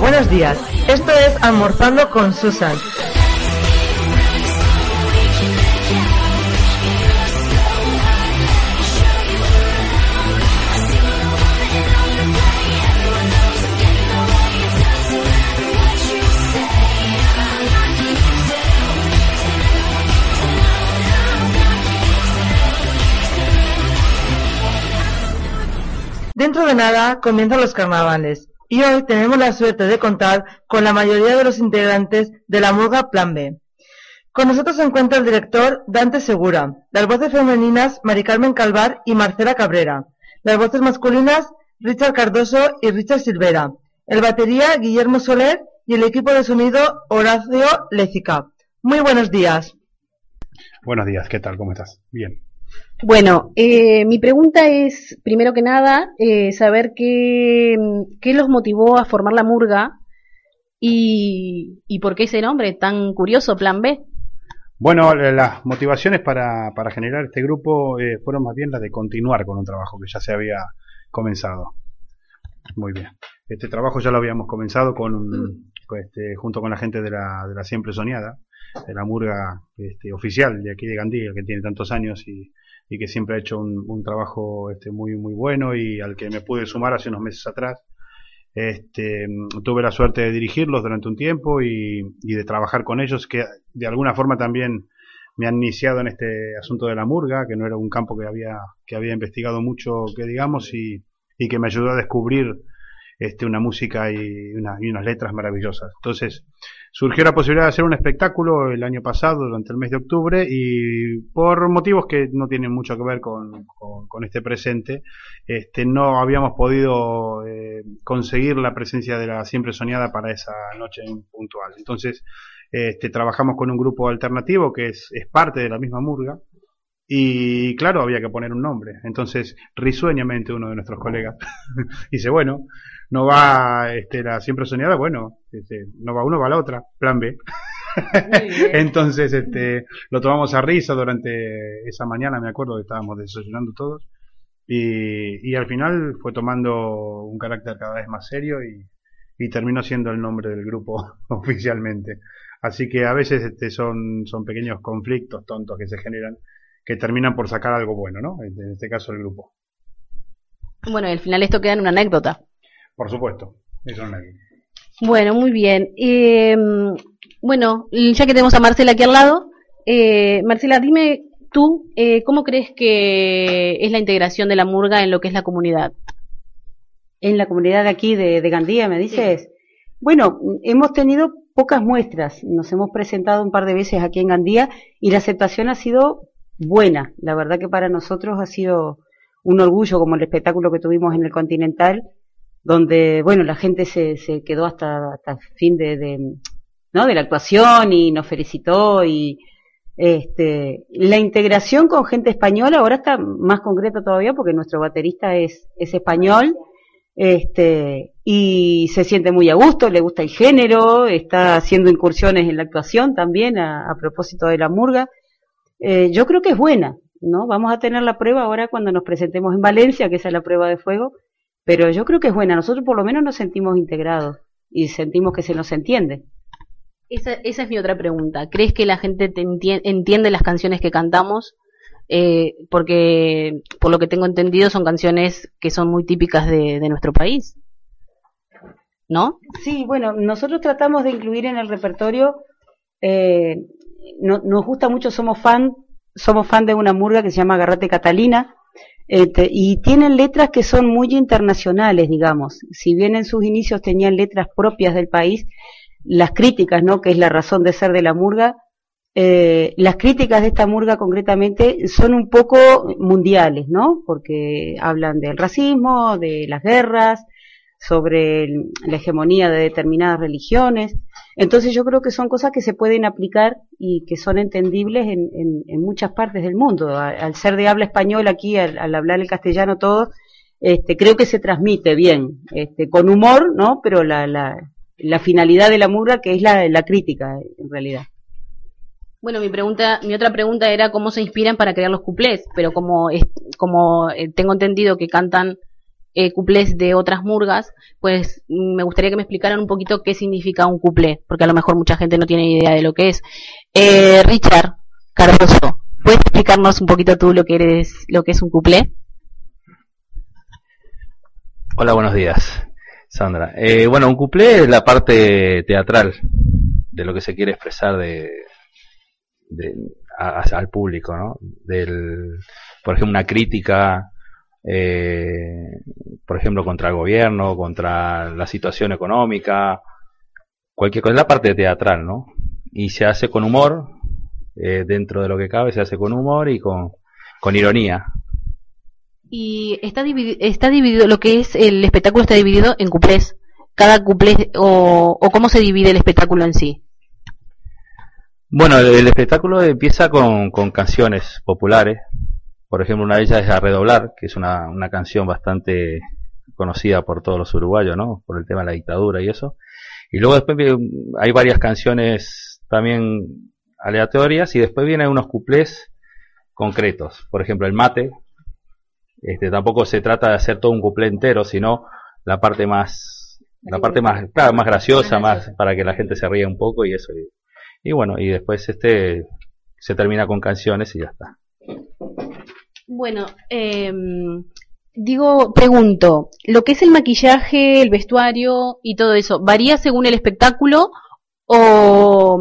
Buenos días. Esto es Almorzando con Susan. Dentro de nada comienzan los carnavales y hoy tenemos la suerte de contar con la mayoría de los integrantes de la murga Plan B. Con nosotros se encuentra el director Dante Segura, las voces femeninas Mari Carmen Calvar y Marcela Cabrera, las voces masculinas Richard Cardoso y Richard Silvera, el batería Guillermo Soler y el equipo de sonido Horacio Lécica. Muy buenos días. Buenos días, ¿qué tal? ¿Cómo estás? Bien. Bueno, eh, mi pregunta es, primero que nada, eh, saber qué, qué los motivó a formar la murga y, y por qué ese nombre tan curioso, Plan B. Bueno, eh, las motivaciones para, para generar este grupo eh, fueron más bien las de continuar con un trabajo que ya se había comenzado. Muy bien. Este trabajo ya lo habíamos comenzado con, con este, junto con la gente de la, de la Siempre Soñada, de la murga este, oficial de aquí de Gandía, que tiene tantos años y, y que siempre ha hecho un, trabajo este, muy, muy bueno y al que me pude sumar hace unos meses atrás. Este, tuve la suerte de dirigirlos durante un tiempo y, de trabajar con ellos, que de alguna forma también me han iniciado en este asunto de la murga, que no era un campo que había, que había investigado mucho, que digamos, y, y que me ayudó a descubrir este, una música y, y unas letras maravillosas. Entonces, surgió la posibilidad de hacer un espectáculo el año pasado, durante el mes de octubre, y por motivos que no tienen mucho que ver con, este presente, este, no habíamos podido eh, conseguir la presencia de la siempre soñada para esa noche puntual. Entonces, este, trabajamos con un grupo alternativo que es parte de la misma murga, y claro, había que poner un nombre. Entonces, risueñamente uno de nuestros colegas dice, bueno, no va este, la siempre soñada, bueno, este, no va uno, va la otra, plan B. Entonces, este, lo tomamos a risa durante esa mañana, me acuerdo que estábamos desayunando todos. Y, y al final fue tomando un carácter cada vez más serio y, y terminó siendo el nombre del grupo oficialmente. Así que a veces este, son, son pequeños conflictos tontos que se generan que terminan por sacar algo bueno, ¿no? En este caso el grupo. Bueno, y al final esto queda en una anécdota. Por supuesto. Eso no es- Bueno, muy bien. Eh, bueno, ya que tenemos a Marcela aquí al lado, eh, Marcela, dime tú, eh, ¿cómo crees que es la integración de la murga en lo que es la comunidad? en la comunidad de aquí de, de Gandía, me dices. Bueno, hemos tenido pocas muestras, nos hemos presentado un par de veces aquí en Gandía y la aceptación ha sido buena. La verdad que para nosotros ha sido un orgullo como el espectáculo que tuvimos en el Continental, donde, bueno, la gente se, se quedó hasta, hasta fin de, de, ¿no? de la actuación y nos felicitó y este, la integración con gente española ahora está más concreta todavía porque nuestro baterista es, es español este, y se siente muy a gusto, le gusta el género, está haciendo incursiones en la actuación también a propósito de la murga. Eh, yo creo que es buena, ¿no? Vamos a tener la prueba ahora cuando nos presentemos en Valencia, que esa es la prueba de fuego, pero yo creo que es buena. Nosotros por lo menos nos sentimos integrados y sentimos que se nos entiende. Esa, esa es mi otra pregunta. ¿Crees que la gente te entien- entiende las canciones que cantamos? Eh, porque, por lo que tengo entendido, son canciones que son muy típicas de, de nuestro país. ¿No? Sí, bueno, nosotros tratamos de incluir en el repertorio, eh, no- nos gusta mucho, somos fan, somos fan de una murga que se llama Garrate Catalina, Este, y tienen letras que son muy internacionales, digamos. Si bien en sus inicios tenían letras propias del país, las críticas, ¿no? Que es la razón de ser de la murga, eh, las críticas de esta murga concretamente son un poco mundiales, ¿no? Porque hablan del racismo, de las guerras, sobre la hegemonía de determinadas religiones. Entonces yo creo que son cosas que se pueden aplicar y que son entendibles en, en- muchas partes del mundo. Al, ser de habla española aquí, al, al hablar el castellano todo, este, creo que se transmite bien, este, con humor, ¿no? Pero la, la, la finalidad de la murga que es la, crítica, en realidad. Bueno, mi pregunta, mi otra pregunta era cómo se inspiran para crear los cuplés, pero como como eh, tengo entendido que cantan eh, cuplés de otras murgas, pues mm, me gustaría que me explicaran un poquito qué significa un cuplé, porque a lo mejor mucha gente no tiene idea de lo que es. Eh, Richard Cardoso, ¿puedes explicarnos un poquito tú lo que eres, lo que es un cuplé? Hola, buenos días, Sandra. Eh, bueno, un cuplé es la parte teatral de lo que se quiere expresar de, de- a- al público, ¿no? Del, por ejemplo, una crítica, eh, por ejemplo, contra el gobierno, contra la situación económica, cualquier cosa, es la parte teatral, ¿no? Y se hace con humor, eh, dentro de lo que cabe, se hace con humor y con, con ironía. Y está dividido, está dividido, lo que es el espectáculo está dividido en cuplés. Cada cuplé, o, o cómo se divide el espectáculo en sí. Bueno, el, el espectáculo empieza con, con canciones populares. Por ejemplo, una de ellas es A Redoblar, que es una, una canción bastante conocida por todos los uruguayos, ¿no? Por el tema de la dictadura y eso. Y luego después hay varias canciones también aleatorias y después vienen unos cuplés concretos. Por ejemplo, el mate. Este, tampoco se trata de hacer todo un cuplé entero, sino la parte más, la parte más, claro, más graciosa, más para que la gente se ría un poco y eso. Y, y bueno, y después este se termina con canciones y ya está. Bueno, em, digo, pregunto, lo que es el maquillaje, el vestuario y todo eso, ¿varía según el espectáculo o,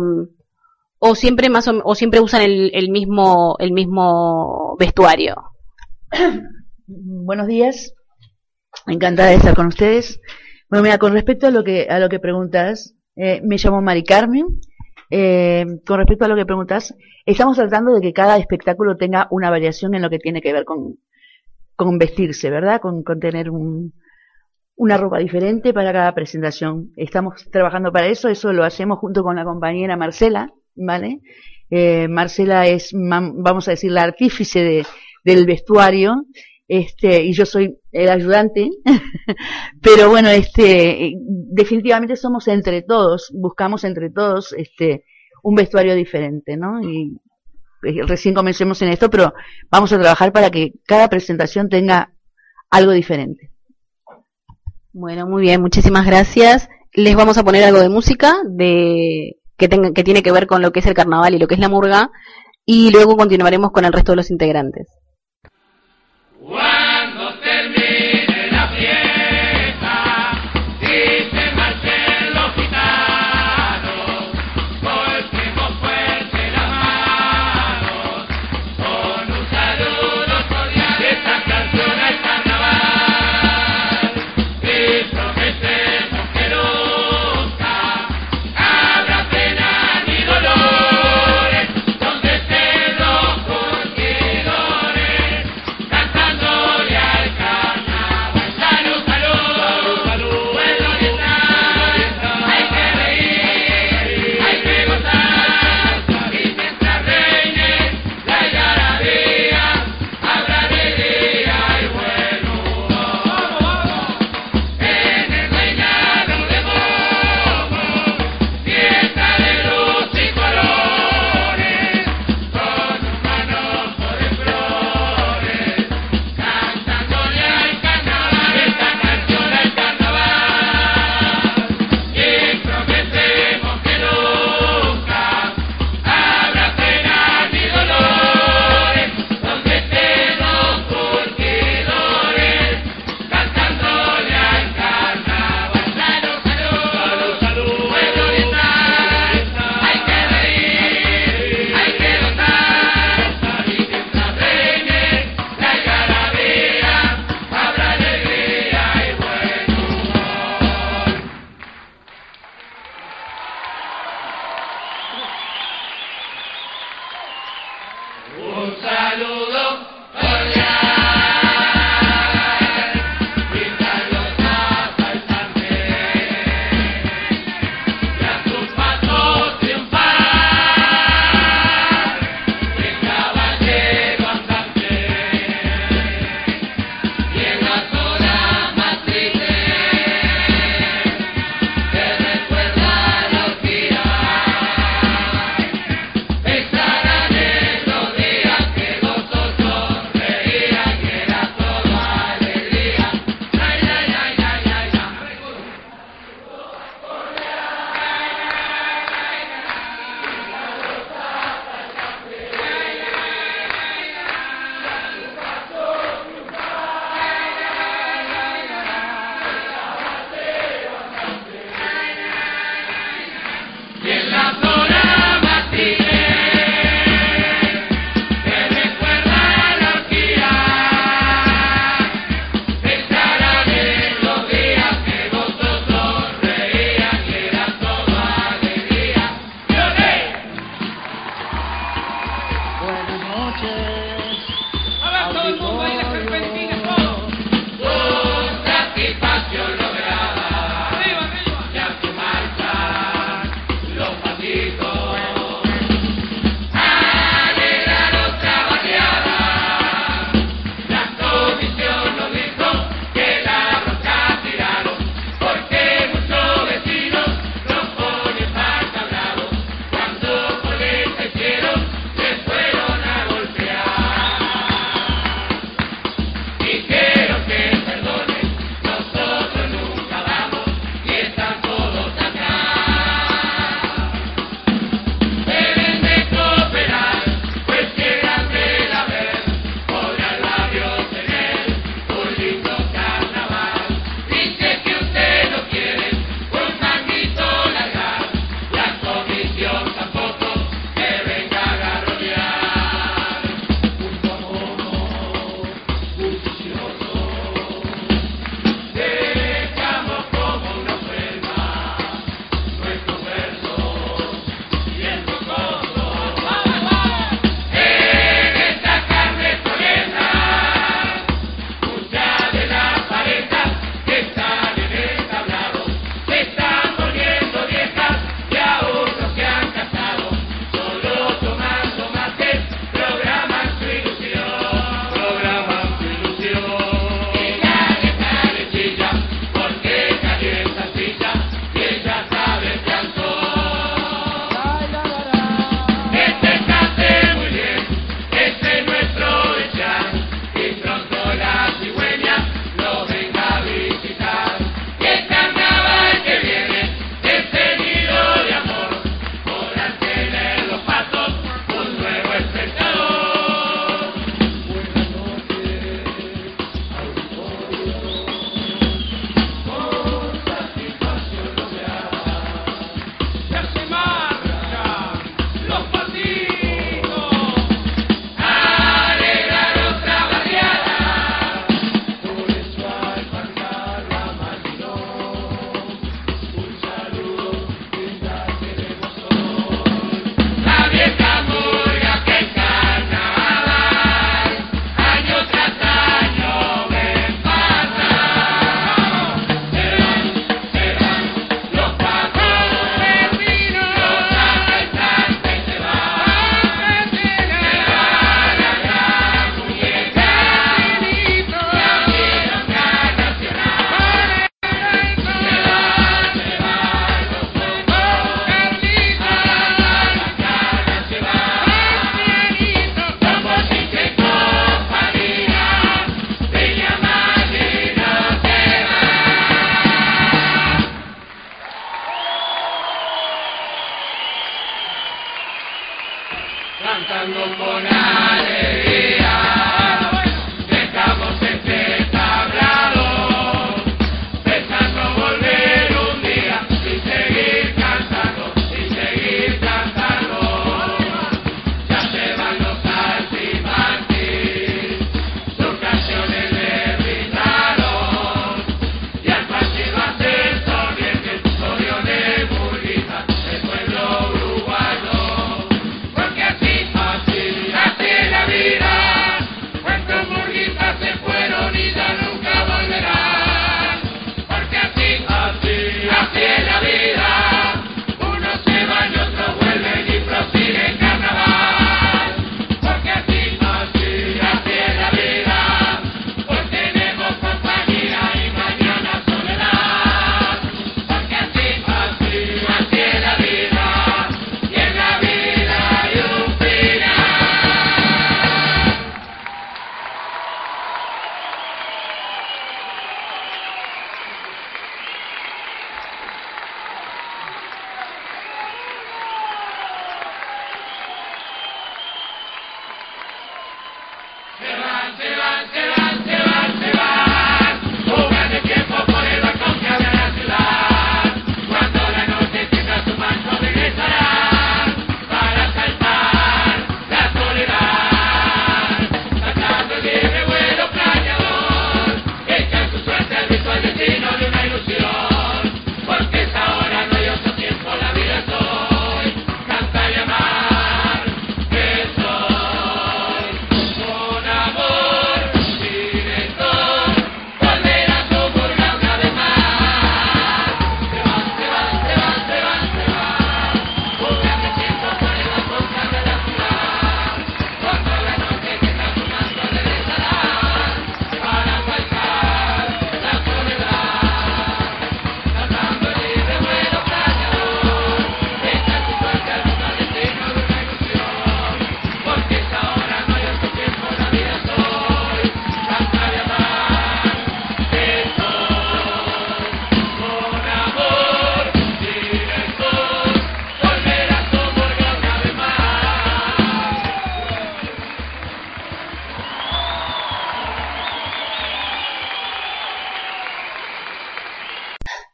o siempre más o, o siempre usan el, el mismo el mismo vestuario? Buenos días, encantada de estar con ustedes. Bueno, mira, con respecto a lo que a lo que preguntas, eh, me llamo Mari Carmen. Eh, con respecto a lo que preguntas, estamos tratando de que cada espectáculo tenga una variación en lo que tiene que ver con, vestirse, ¿verdad? Con, con tener un, una ropa diferente para cada presentación. Estamos trabajando para eso, eso lo hacemos junto con la compañera Marcela, ¿vale? Eh, Marcela es, vamos a decir, la artífice de, del vestuario, este, y yo soy el ayudante, pero bueno, este, definitivamente somos entre todos, buscamos entre todos, este, un vestuario diferente, ¿no? Y eh, recién comencemos en esto, pero vamos a trabajar para que cada presentación tenga algo diferente. Bueno, muy bien, muchísimas gracias. Les vamos a poner algo de música de que tenga, que tiene que ver con lo que es el carnaval y lo que es la murga y luego continuaremos con el resto de los integrantes. Cuando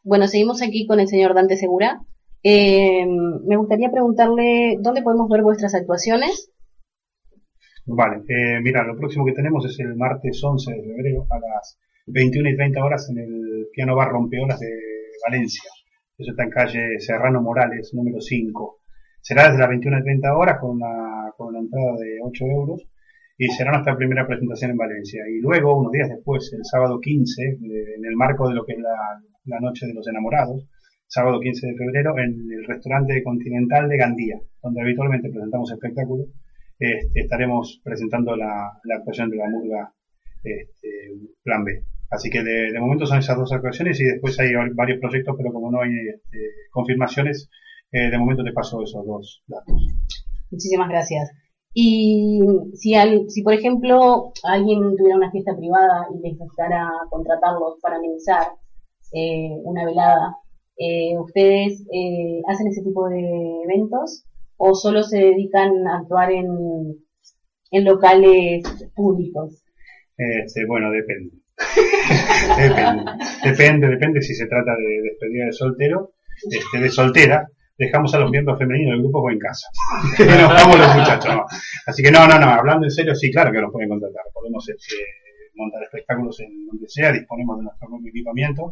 Bueno, seguimos aquí con el señor Dante Segura. Eh, me gustaría preguntarle dónde podemos ver vuestras actuaciones. Vale, eh, mira, lo próximo que tenemos es el martes 11 de febrero a las 21 y 30 horas en el Piano Bar Rompeolas de Valencia. Eso está en calle Serrano Morales, número 5. Será desde las 21 y 30 horas con una, con una entrada de 8 euros y será nuestra primera presentación en Valencia. Y luego, unos días después, el sábado 15, eh, en el marco de lo que es la, la Noche de los Enamorados, sábado 15 de febrero, en el restaurante Continental de Gandía, donde habitualmente presentamos espectáculos, este, estaremos presentando la, actuación de la murga este, Plan B. Así que de, de momento son esas dos actuaciones y después hay varios proyectos, pero como no hay este, confirmaciones, eh, de momento te paso esos dos datos. Muchísimas gracias. Y si, si por ejemplo, alguien tuviera una fiesta privada y necesitara contratarlos para amenizar eh, una velada, eh, ¿ustedes eh, hacen ese tipo de eventos o solo se dedican a actuar en, locales públicos? Este, bueno, depende. depende. Depende, si se trata de despedida de soltero, este, de soltera, dejamos a los miembros femeninos del grupo en casa. nos vamos los muchachos, no. Así que no, no, no, hablando en serio, sí, claro que nos pueden contratar. Podemos este, montar espectáculos en donde sea, disponemos de nuestro equipamiento.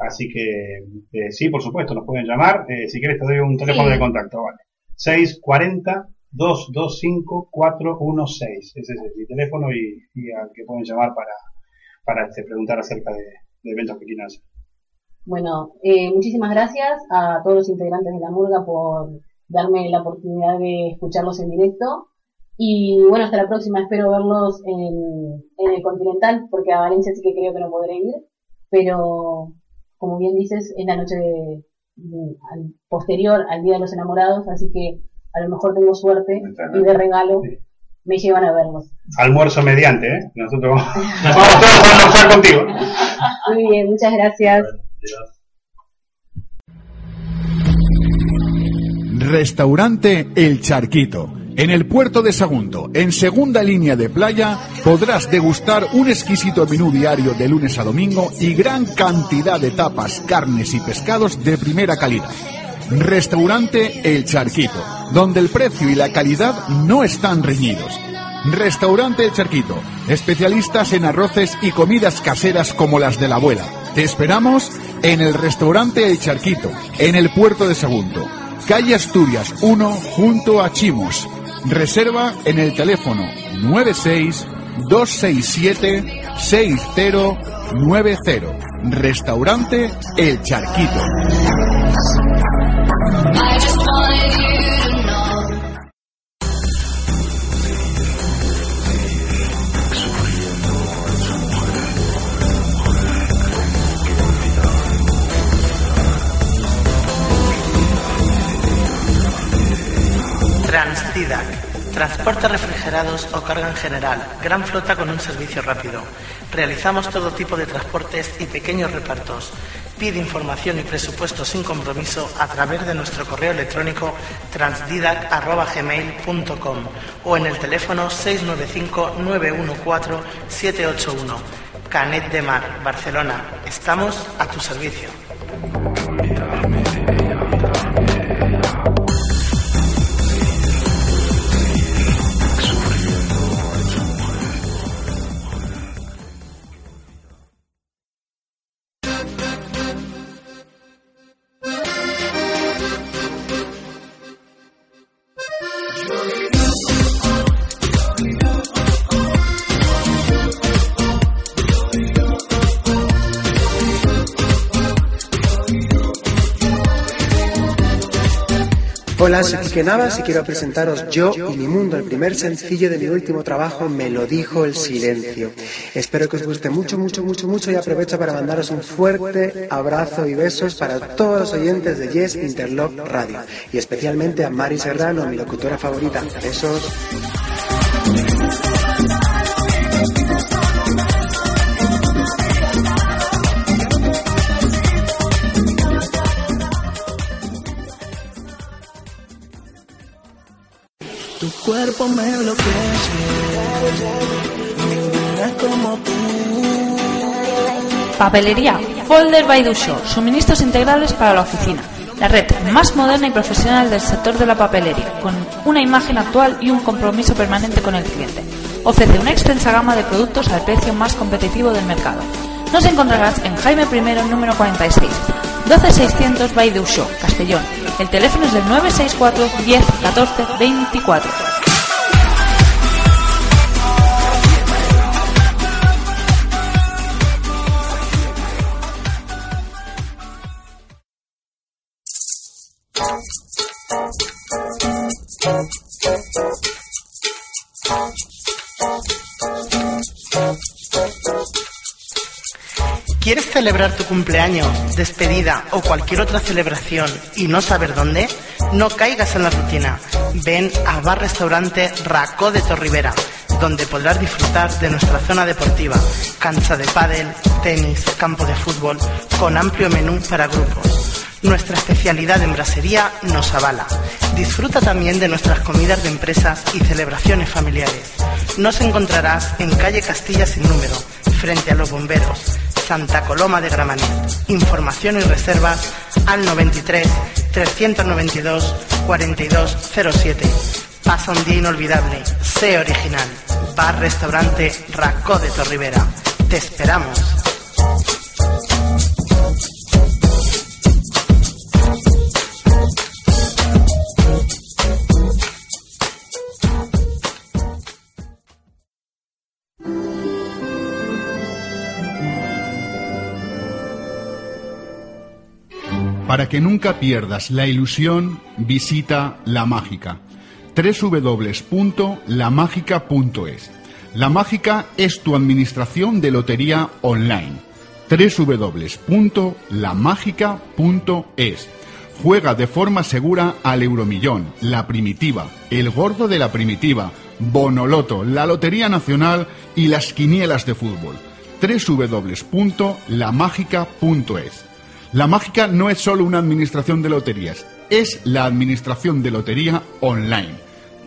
Así que eh, sí, por supuesto, nos pueden llamar. Eh, si quieres te doy un teléfono Sí. de contacto, vale. 640 225 416. Ese es mi teléfono y, y al que pueden llamar para, para este, preguntar acerca de, de eventos que quieran hacer. Bueno, eh, muchísimas gracias a todos los integrantes de la Murga por darme la oportunidad de escucharlos en directo. Y bueno, hasta la próxima. Espero verlos en, en el Continental, porque a Valencia sí que creo que no podré ir. Pero, como bien dices, es la noche de- de- al- posterior al Día de los Enamorados, así que a lo mejor tengo suerte y de regalo me llevan a verlos. Almuerzo mediante, ¿eh? Nosotros vamos, vamos todos a almorzar contigo. Muy bien, muchas gracias. Restaurante El Charquito. En el puerto de Sagunto, en segunda línea de playa, podrás degustar un exquisito menú diario de lunes a domingo y gran cantidad de tapas, carnes y pescados de primera calidad. Restaurante El Charquito, donde el precio y la calidad no están reñidos. Restaurante El Charquito, especialistas en arroces y comidas caseras como las de la abuela. Te esperamos en el restaurante El Charquito, en el puerto de Sagunto, calle Asturias 1, junto a Chimos. Reserva en el teléfono 96 267 6090. Restaurante El Charquito. Transporte refrigerados o carga en general. Gran flota con un servicio rápido. Realizamos todo tipo de transportes y pequeños repartos. Pide información y presupuesto sin compromiso a través de nuestro correo electrónico transdidac.gmail.com o en el teléfono 695-914-781. Canet de Mar, Barcelona. Estamos a tu servicio. Hola, soy Quique Navas y quiero presentaros Yo y mi mundo, el primer sencillo de mi último trabajo, Me lo dijo el silencio. Espero que os guste mucho, mucho, mucho, mucho y aprovecho para mandaros un fuerte abrazo y besos para todos los oyentes de Yes Interlock Radio y especialmente a Mari Serrano, mi locutora favorita. Besos. Papelería Folder by Dusho, suministros integrales para la oficina. La red más moderna y profesional del sector de la papelería, con una imagen actual y un compromiso permanente con el cliente. Ofrece una extensa gama de productos al precio más competitivo del mercado. Nos encontrarás en Jaime I, número 46, 12600 by Dusho, Castellón. El teléfono es del 964 10 14 24. ¿Quieres celebrar tu cumpleaños, despedida o cualquier otra celebración y no saber dónde? No caigas en la rutina. Ven a Bar Restaurante Racó de Torribera, donde podrás disfrutar de nuestra zona deportiva, cancha de pádel, tenis, campo de fútbol, con amplio menú para grupos. Nuestra especialidad en brasería nos avala. Disfruta también de nuestras comidas de empresas y celebraciones familiares. Nos encontrarás en calle Castilla sin número, frente a los bomberos, Santa Coloma de Gramenet. Información y reservas al 93 392 4207. Pasa un día inolvidable. Sé original. Bar Restaurante Racó de Torribera. Te esperamos. Para que nunca pierdas la ilusión, visita La Mágica. www.lamagica.es. La Mágica es tu administración de lotería online. www.lamagica.es. Juega de forma segura al Euromillón, la Primitiva, el Gordo de la Primitiva, Bonoloto, la Lotería Nacional y las quinielas de fútbol. www.lamagica.es. La Mágica no es solo una administración de loterías, es la administración de lotería online.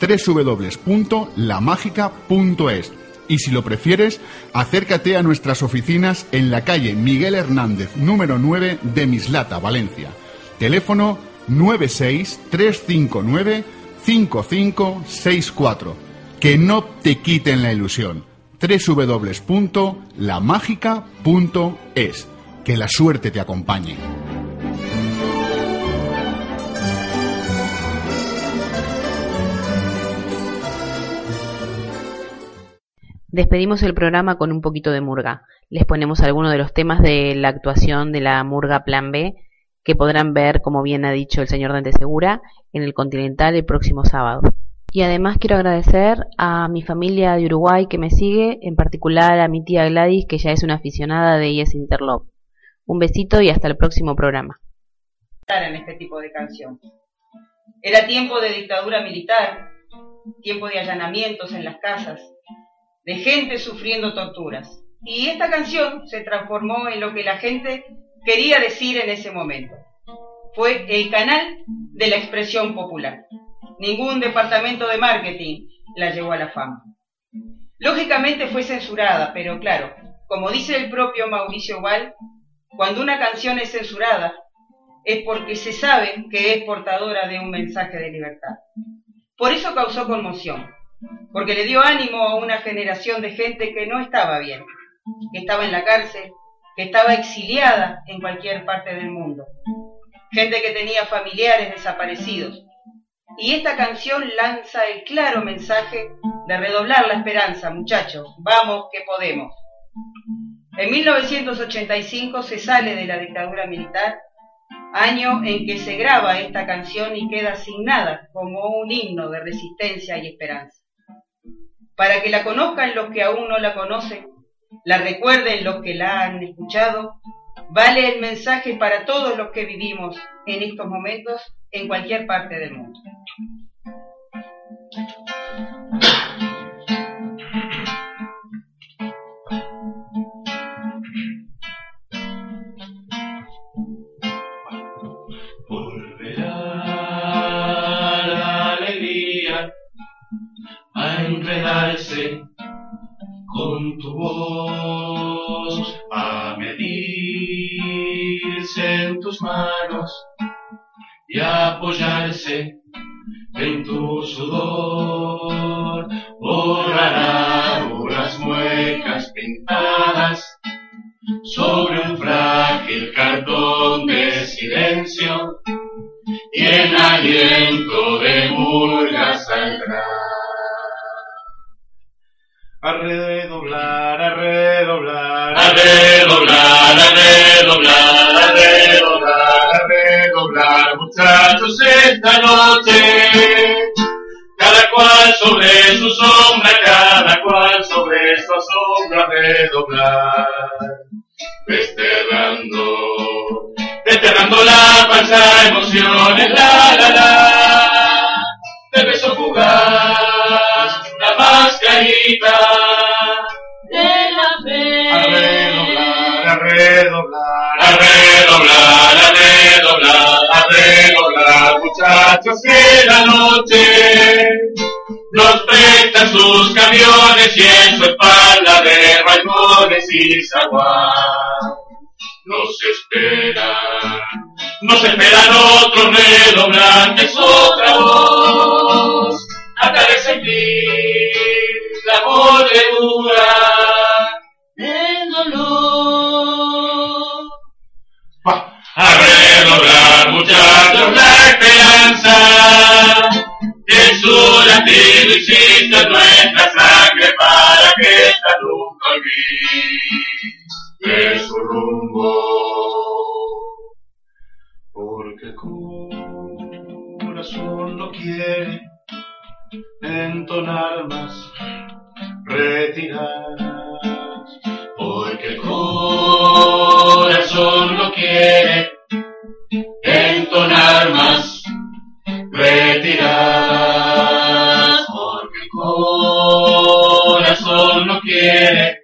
www.lamagica.es. Y si lo prefieres, acércate a nuestras oficinas en la calle Miguel Hernández, número 9 de Mislata, Valencia. Teléfono 963595564. Que no te quiten la ilusión. www.lamagica.es. Que la suerte te acompañe. Despedimos el programa con un poquito de murga. Les ponemos algunos de los temas de la actuación de la murga Plan B que podrán ver, como bien ha dicho el señor Dante Segura, en el Continental el próximo sábado. Y además quiero agradecer a mi familia de Uruguay que me sigue, en particular a mi tía Gladys, que ya es una aficionada de Yes Interlove. Un besito y hasta el próximo programa. en este tipo de canción. Era tiempo de dictadura militar, tiempo de allanamientos en las casas, de gente sufriendo torturas. Y esta canción se transformó en lo que la gente quería decir en ese momento. Fue el canal de la expresión popular. Ningún departamento de marketing la llevó a la fama. Lógicamente fue censurada, pero claro, como dice el propio Mauricio Wall, cuando una canción es censurada es porque se sabe que es portadora de un mensaje de libertad. Por eso causó conmoción, porque le dio ánimo a una generación de gente que no estaba bien, que estaba en la cárcel, que estaba exiliada en cualquier parte del mundo, gente que tenía familiares desaparecidos. Y esta canción lanza el claro mensaje de redoblar la esperanza, muchachos, vamos que podemos. En 1985 se sale de la dictadura militar, año en que se graba esta canción y queda asignada como un himno de resistencia y esperanza. Para que la conozcan los que aún no la conocen, la recuerden los que la han escuchado, vale el mensaje para todos los que vivimos en estos momentos en cualquier parte del mundo. Sobre un frágil cartón de silencio y el aliento de murgas saldrá. A redoblar, a redoblar, A redoblar, a redoblar, a redoblar, a redoblar, muchachos, esta noche. Cada cual sobre su sombra, cada cual sobre su sombra, redoblar. Desterrando, desterrando la falsa emociones, la, la, la, de beso fugaz, la mascarita de la fe. a redoblar, a redoblar, A redoblar, a redoblar, a redoblar, muchachos que la noche nos prestan sus camiones y en su de zaguán. Nos esperan, nos esperan otros redoblantes, otra voz, hasta de sentir la moledura del dolor. A redoblar, muchachos, la esperanza que su latido en nuestra sangre esta nunca olvide su rumbo. porque el corazón no quiere entonar más retiradas, Porque el corazón no quiere entonar más retiradas. Corazón